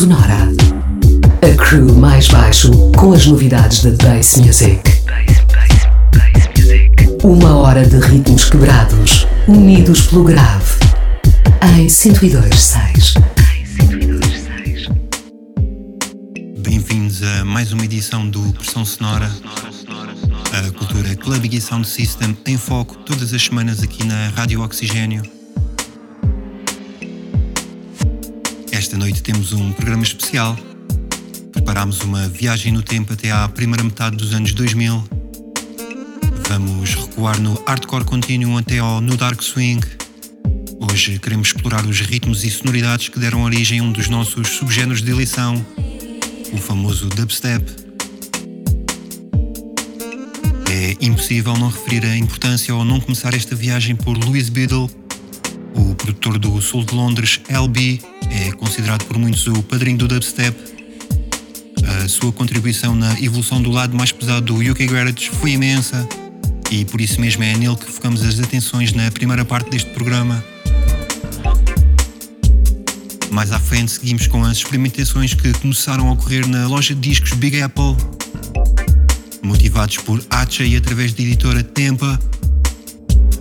Sonora. A crew mais baixo com as novidades da Bass Music. Uma hora de ritmos quebrados, unidos pelo grave. Em 102.6. Bem-vindos a mais uma edição do Pressão Sonora. A cultura Club e Sound System em foco todas as semanas aqui na Rádio Oxigênio. Noite temos um programa especial. Preparámos uma viagem no tempo até à primeira metade dos anos 2000. Vamos recuar no hardcore continuum até ao no dark swing. Hoje queremos explorar os ritmos e sonoridades que deram origem a um dos nossos subgéneros de eleição, o famoso dubstep. É impossível não referir a importância ou não começar esta viagem por Louis Biddle, o produtor do sul de Londres, LB, é considerado por muitos o padrinho do dubstep. A sua contribuição na evolução do lado mais pesado do UK Garage foi imensa e por isso mesmo é nele que focamos as atenções na primeira parte deste programa. Mais à frente seguimos com as experimentações que começaram a ocorrer na loja de discos Big Apple. Motivados por Acha e através da editora Tempa,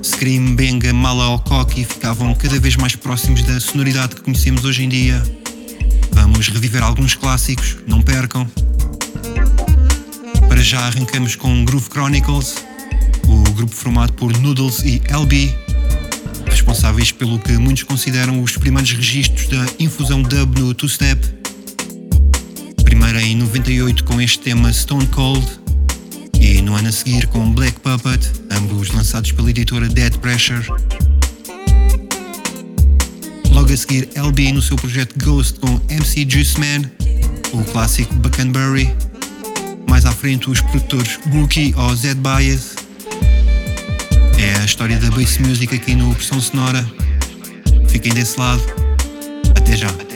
Scream, Benga, Mala Alcock ficavam cada vez mais próximos da sonoridade que conhecemos hoje em dia. Vamos reviver alguns clássicos, não percam. Para já arrancamos com Groove Chronicles, o grupo formado por Noodles e LB, responsáveis pelo que muitos consideram os primeiros registros da infusão dub no two-step. Primeiro em 98 com este tema Stone Cold, e no ano a seguir com Black Puppet, ambos lançados pela editora Dead Pressure. Logo a seguir, LB no seu projeto Ghost com MC Juice Man, o clássico Buckenberry. Mais à frente, os produtores Rookie ou Zed Bias. É a história da bass music aqui no Pressão Sonora. Fiquem desse lado. Até já.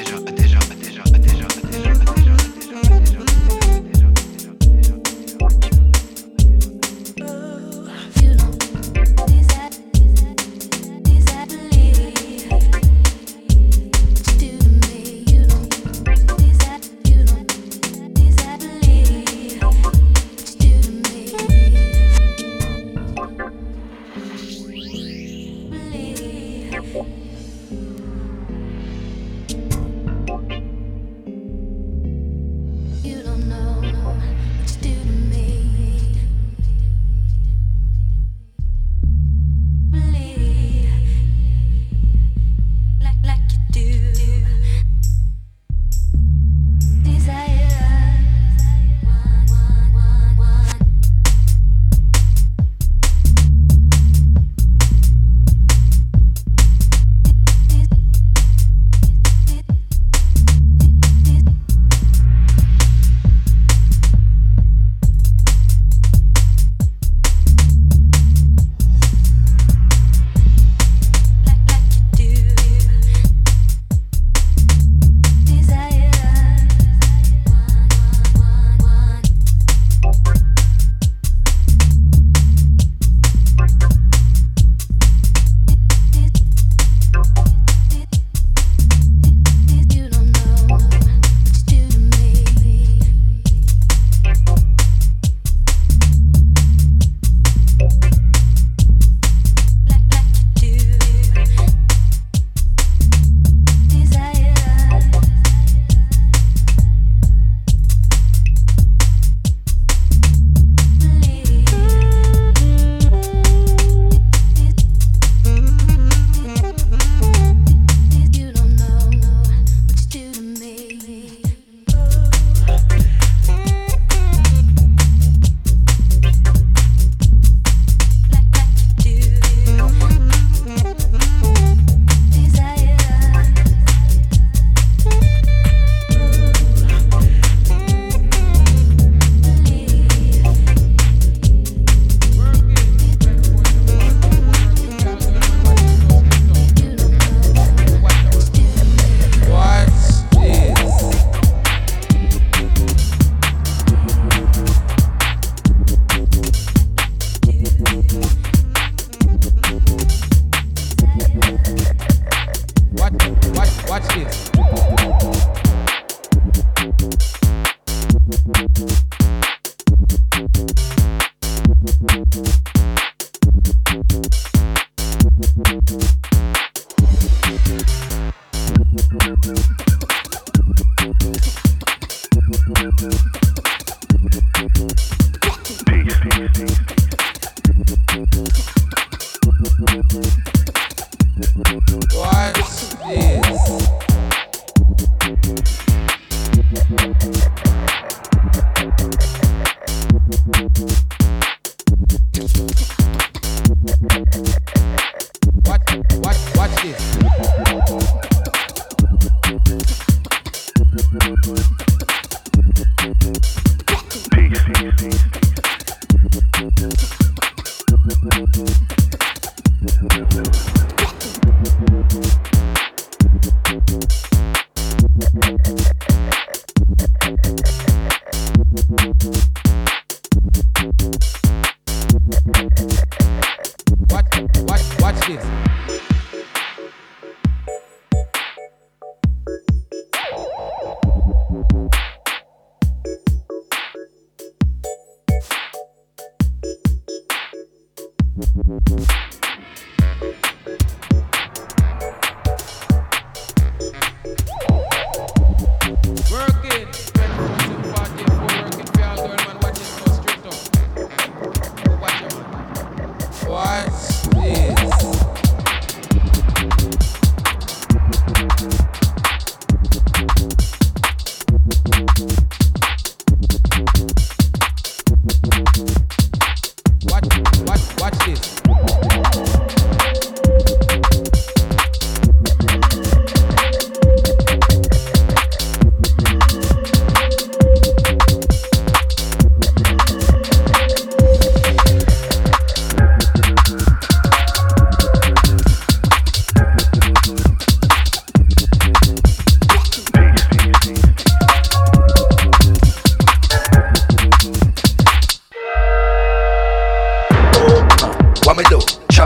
Watch this.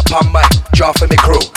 upon my jaw for me crew.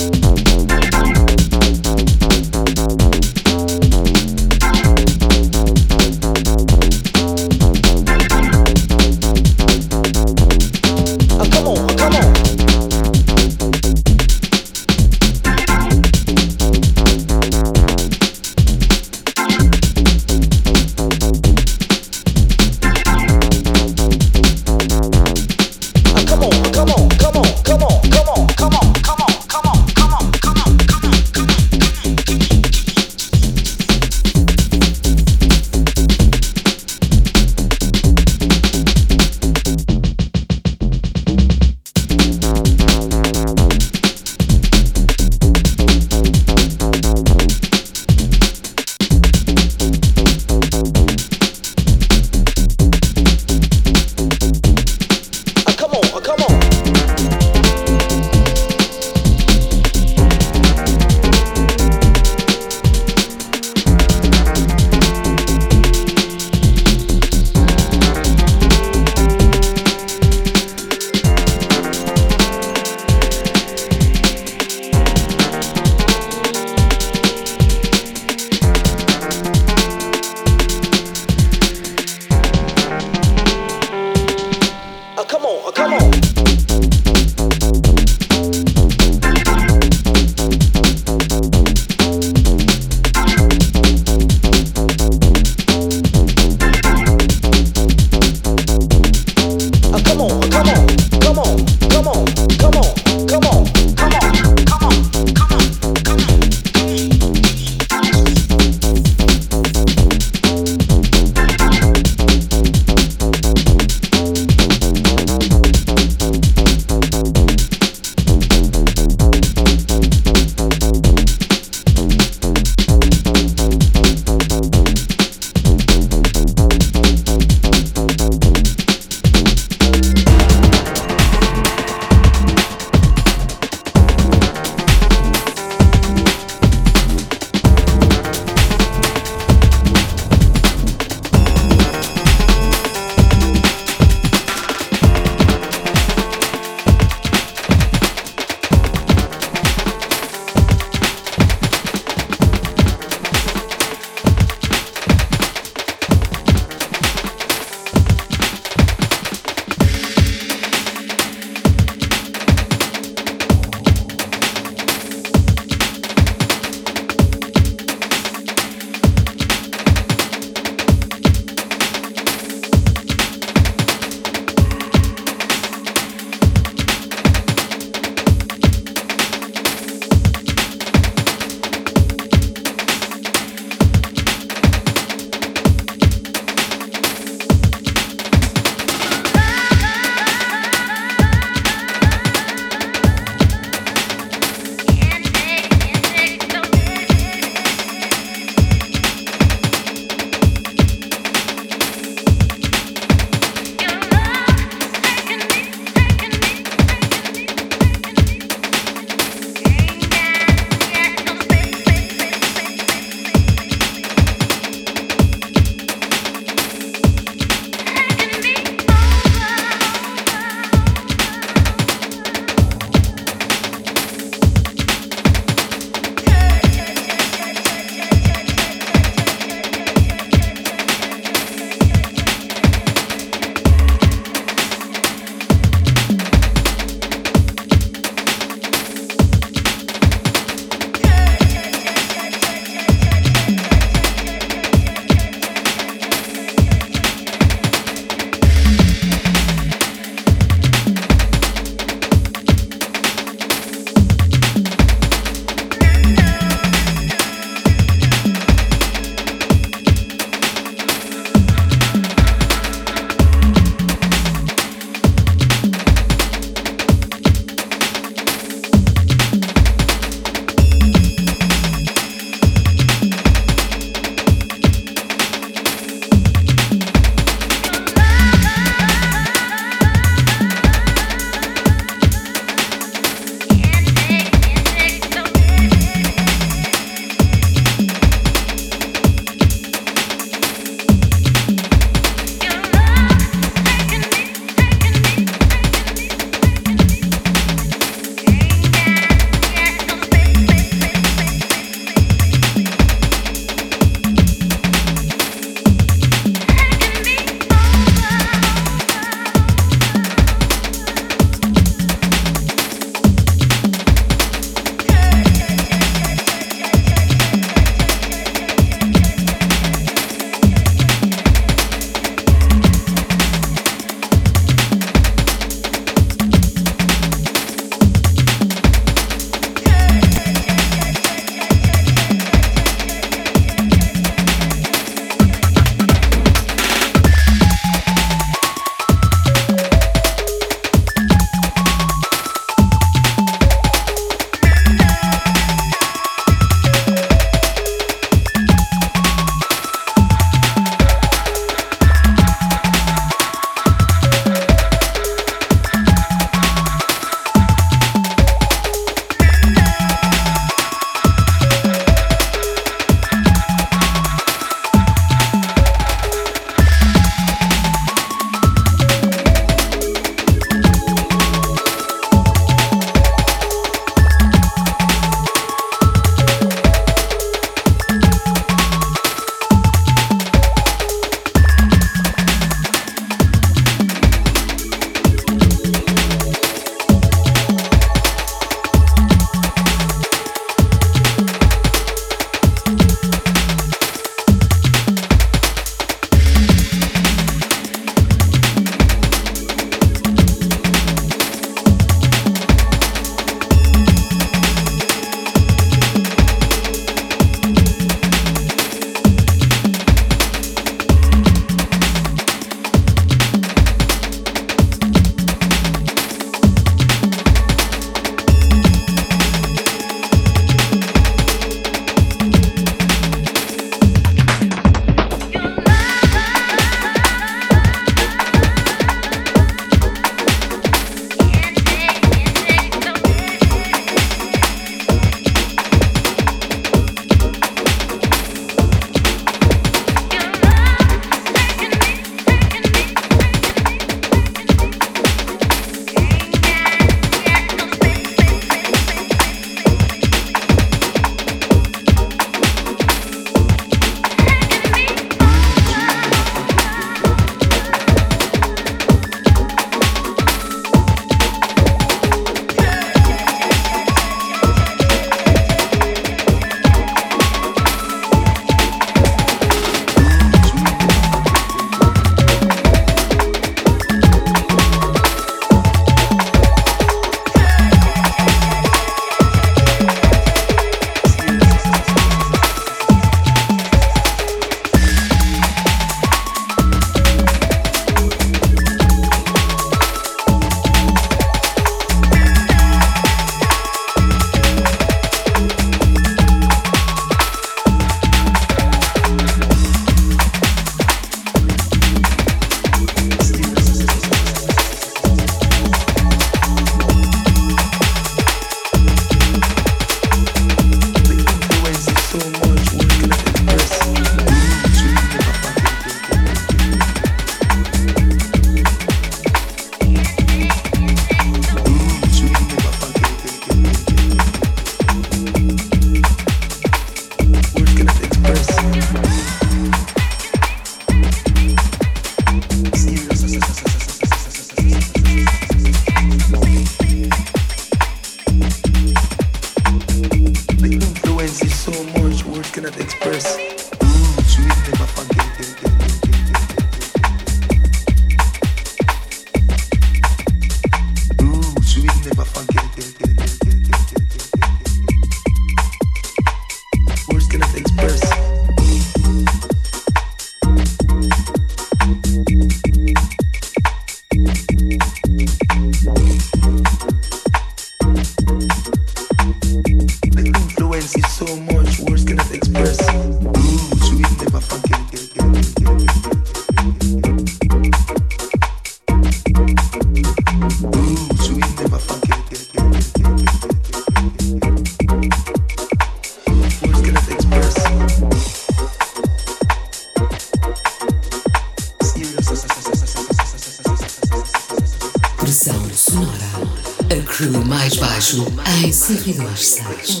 Pedro Arças.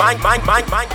Mind, mind, mind, mind,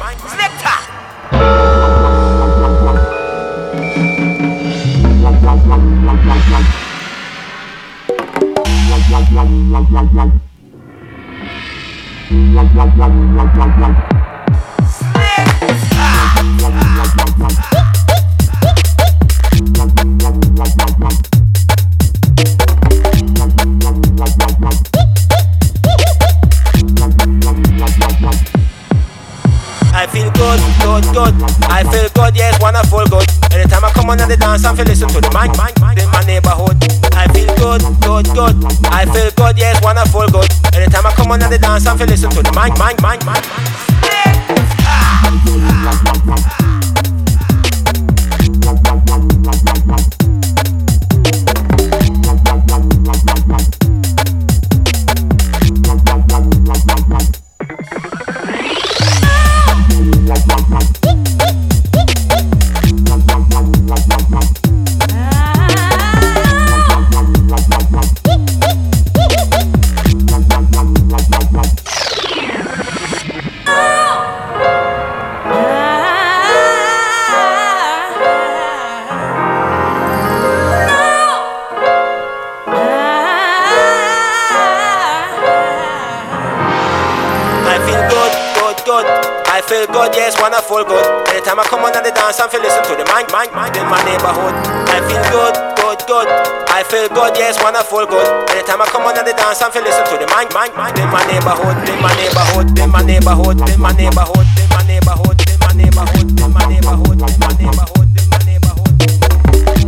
dance, I'm feel listen to the mind, mind, mind in my neighborhood. I feel good, good, good. I feel good, yes, wonderful, good. Anytime I come on the dance, I'm feel listen to the mind, mind, mind in my neighborhood, in my neighborhood, in my neighborhood, in my neighborhood, in my neighborhood, in my neighborhood, in my neighborhood, in my neighborhood, in my neighborhood,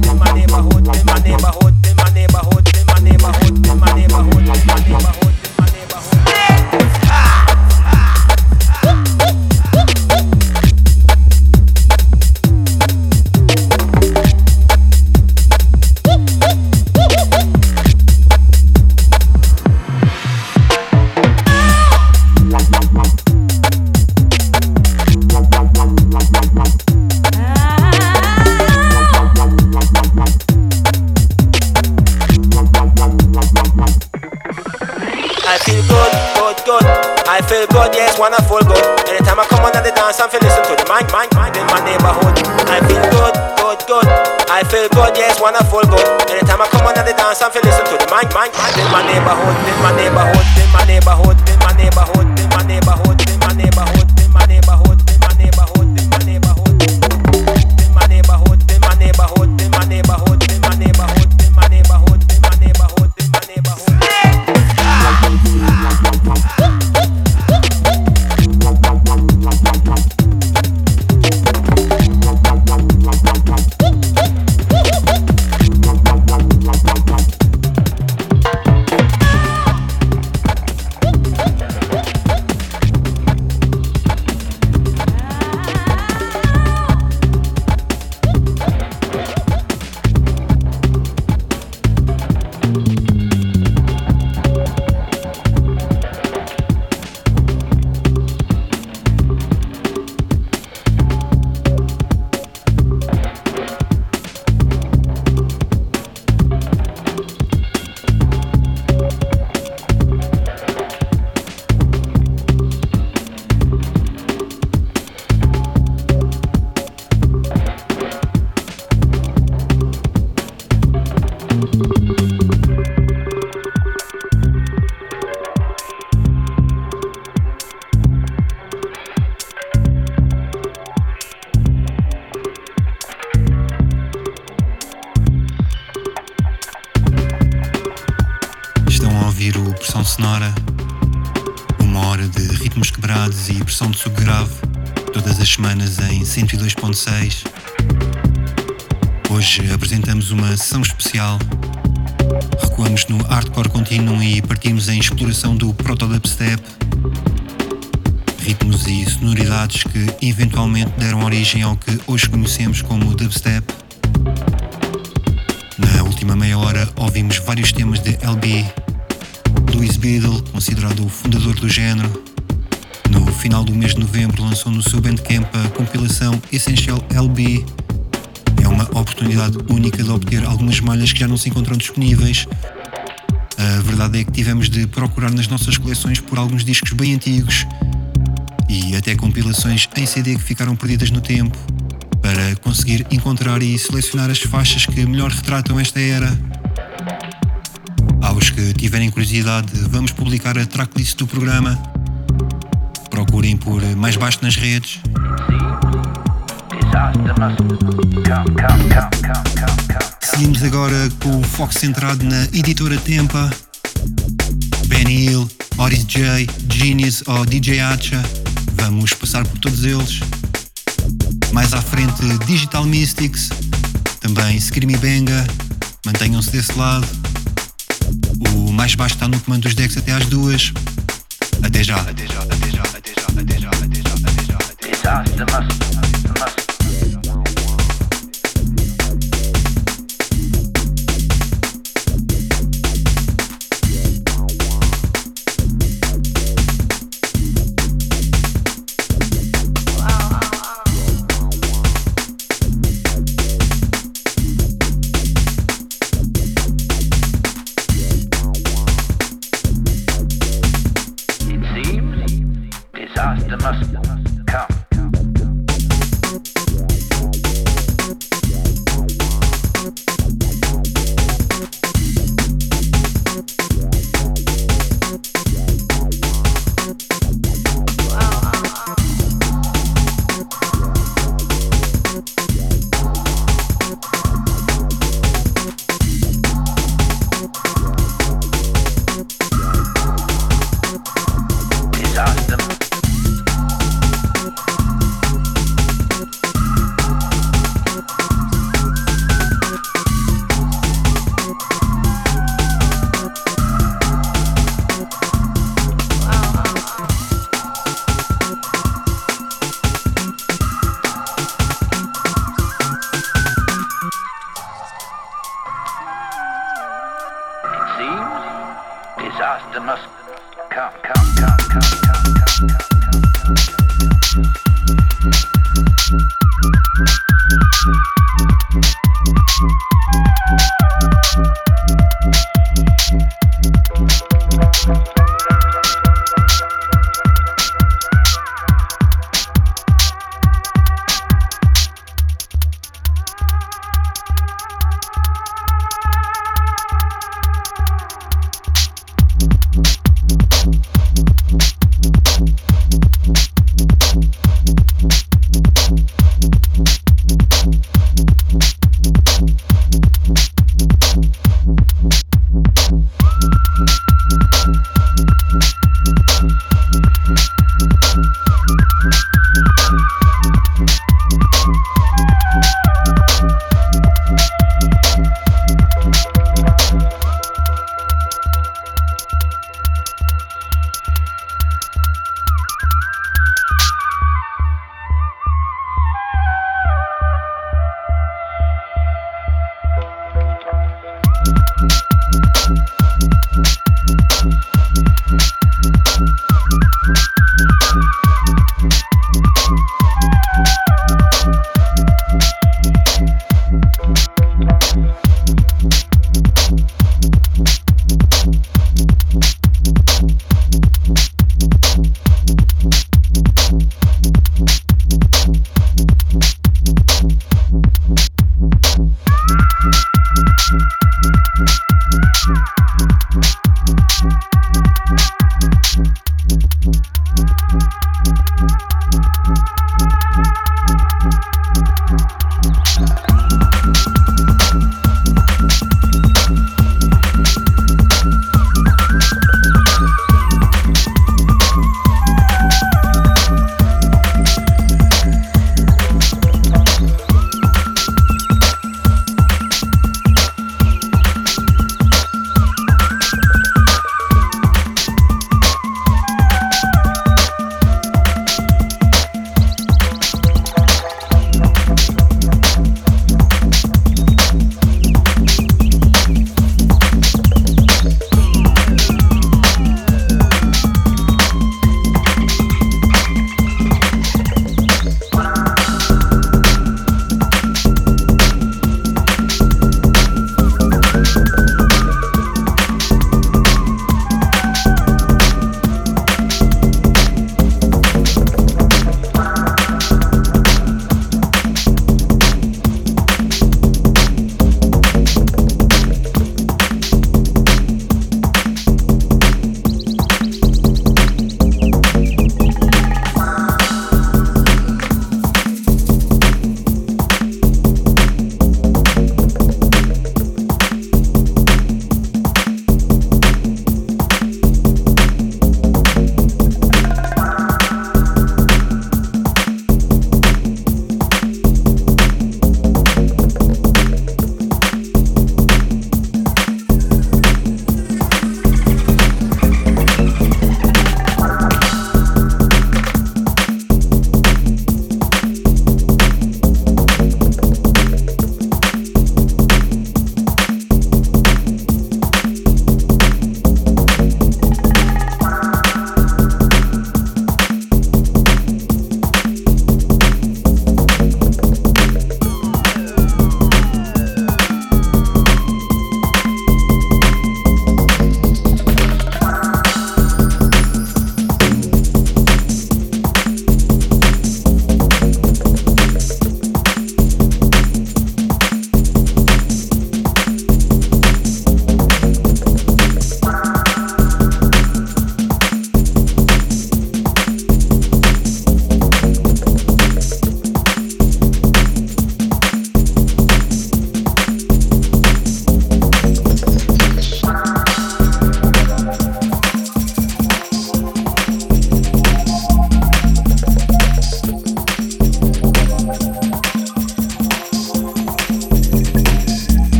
in my neighborhood, in my neighborhood, feel good, yes, wonderful, good. Anytime I come on the dance, I'm feel listen to the mind, mind, mind in my neighborhood. I feel good, good, good. I feel good, yes, wonderful, good. Anytime I come on the dance, I'm feel listen to the mind, mind, mind in my neighborhood, in my neighborhood, in my neighborhood, uma sessão especial. Recuamos no hardcore contínuo e partimos em exploração do proto-dubstep. Ritmos e sonoridades que eventualmente deram origem ao que hoje conhecemos como dubstep. Já não se encontram disponíveis. A verdade é que tivemos de procurar nas nossas coleções por alguns discos bem antigos e até compilações em CD que ficaram perdidas no tempo para conseguir encontrar e selecionar as faixas que melhor retratam esta era. Aos que tiverem curiosidade, vamos publicar a tracklist do programa. Procurem por mais baixo nas redes. Seguimos agora com o foco centrado na editora Tempa. Benny Hill, Oris J, Genius ou DJ Acha. Vamos passar por todos eles. Mais à frente, Digital Mystics, também Screamy Benga. Mantenham-se desse lado. O mais baixo está no comando dos decks até às duas. Até já. Até já, até já, até já, até já, até já, até já. Até já.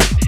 Yeah.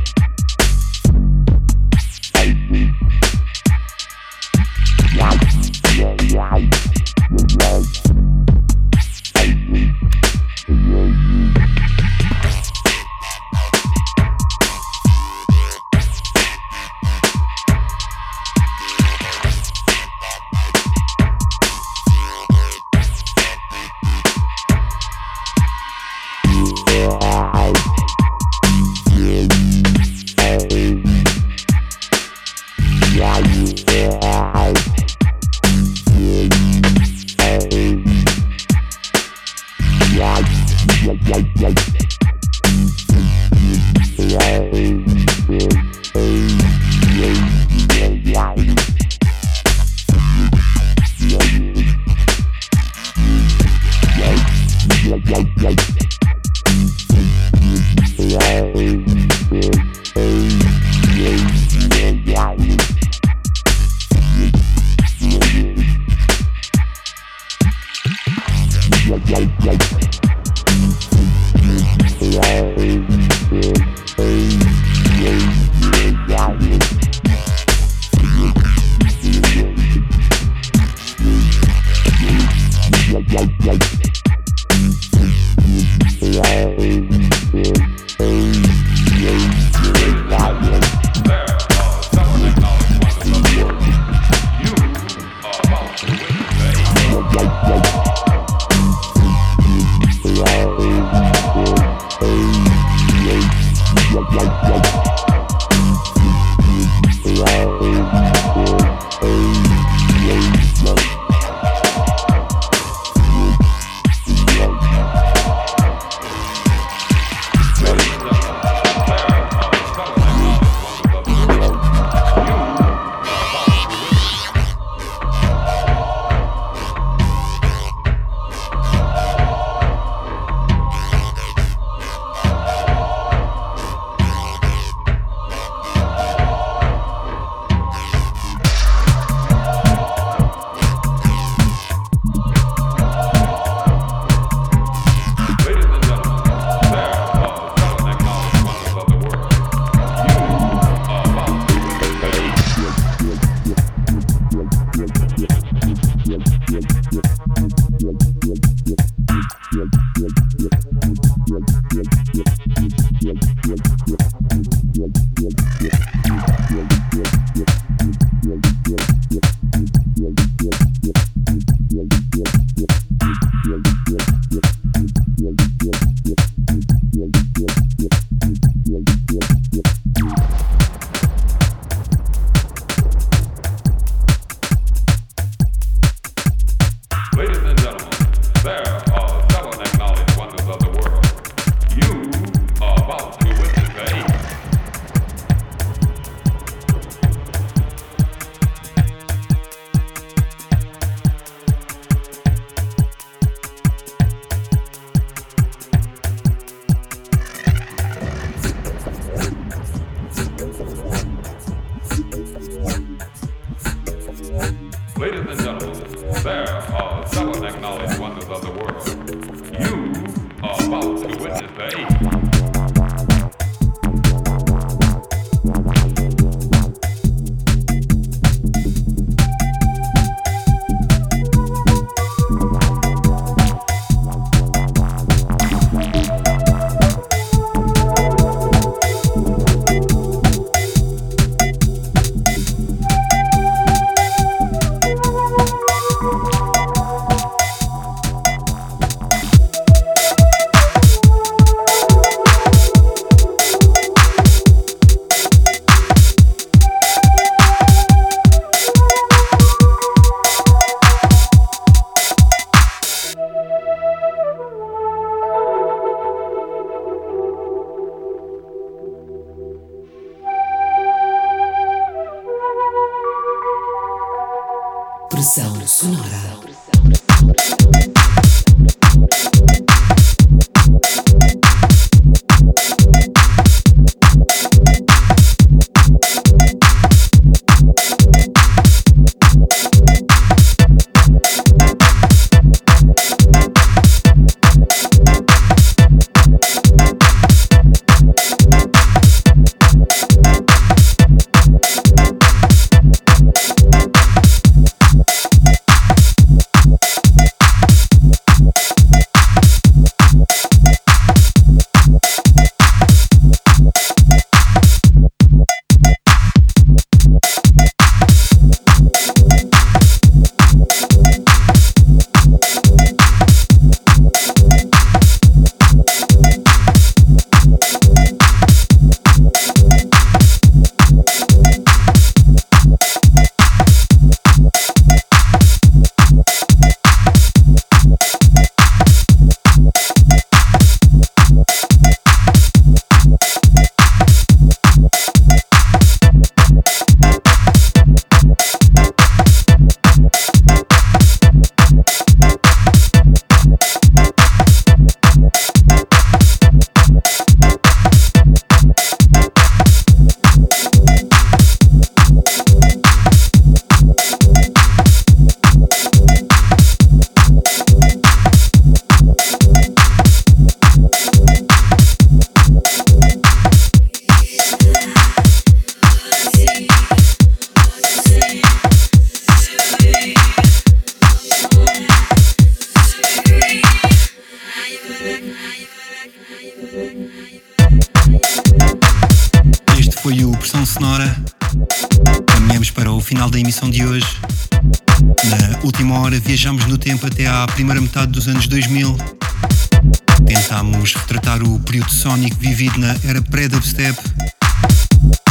Retratar o período sónico vivido na era pré-dubstep.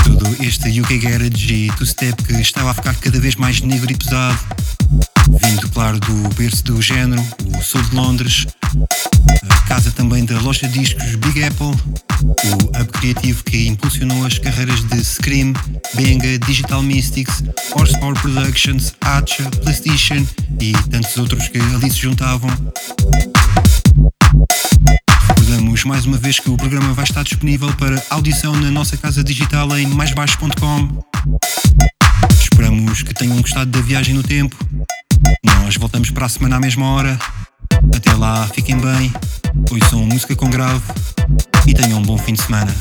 Todo este UK Garage e two-step que estava a ficar cada vez mais negro e pesado. Vindo, claro, do berço do género, o Sul de Londres, a casa também da loja de discos Big Apple, o hub criativo que impulsionou as carreiras de Scream, Benga, Digital Mystics, Horsepower Productions, Acha, PlayStation e tantos outros que ali se juntavam. Recordamos mais uma vez que o programa vai estar disponível para audição na nossa casa digital em maisbaixo.com. Esperamos que tenham gostado da viagem no tempo. Nós voltamos para a semana à mesma hora. Até lá, fiquem bem, ouçam música com grave e tenham um bom fim de semana.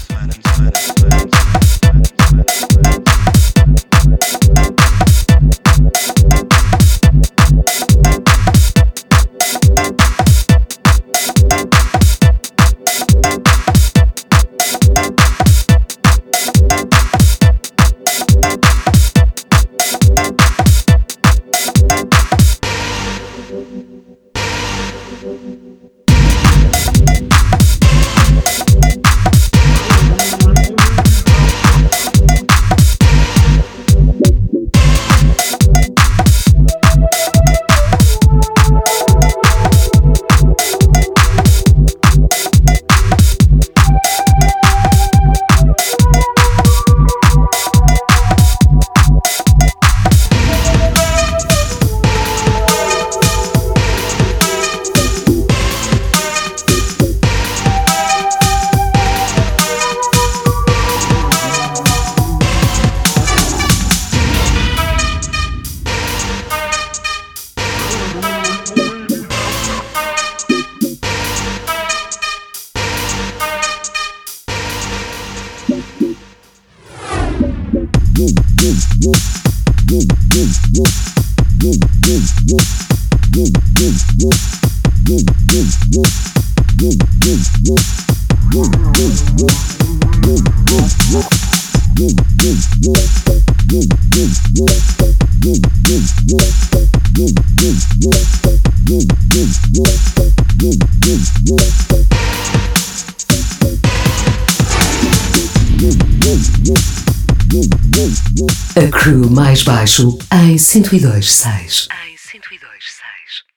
102, 6.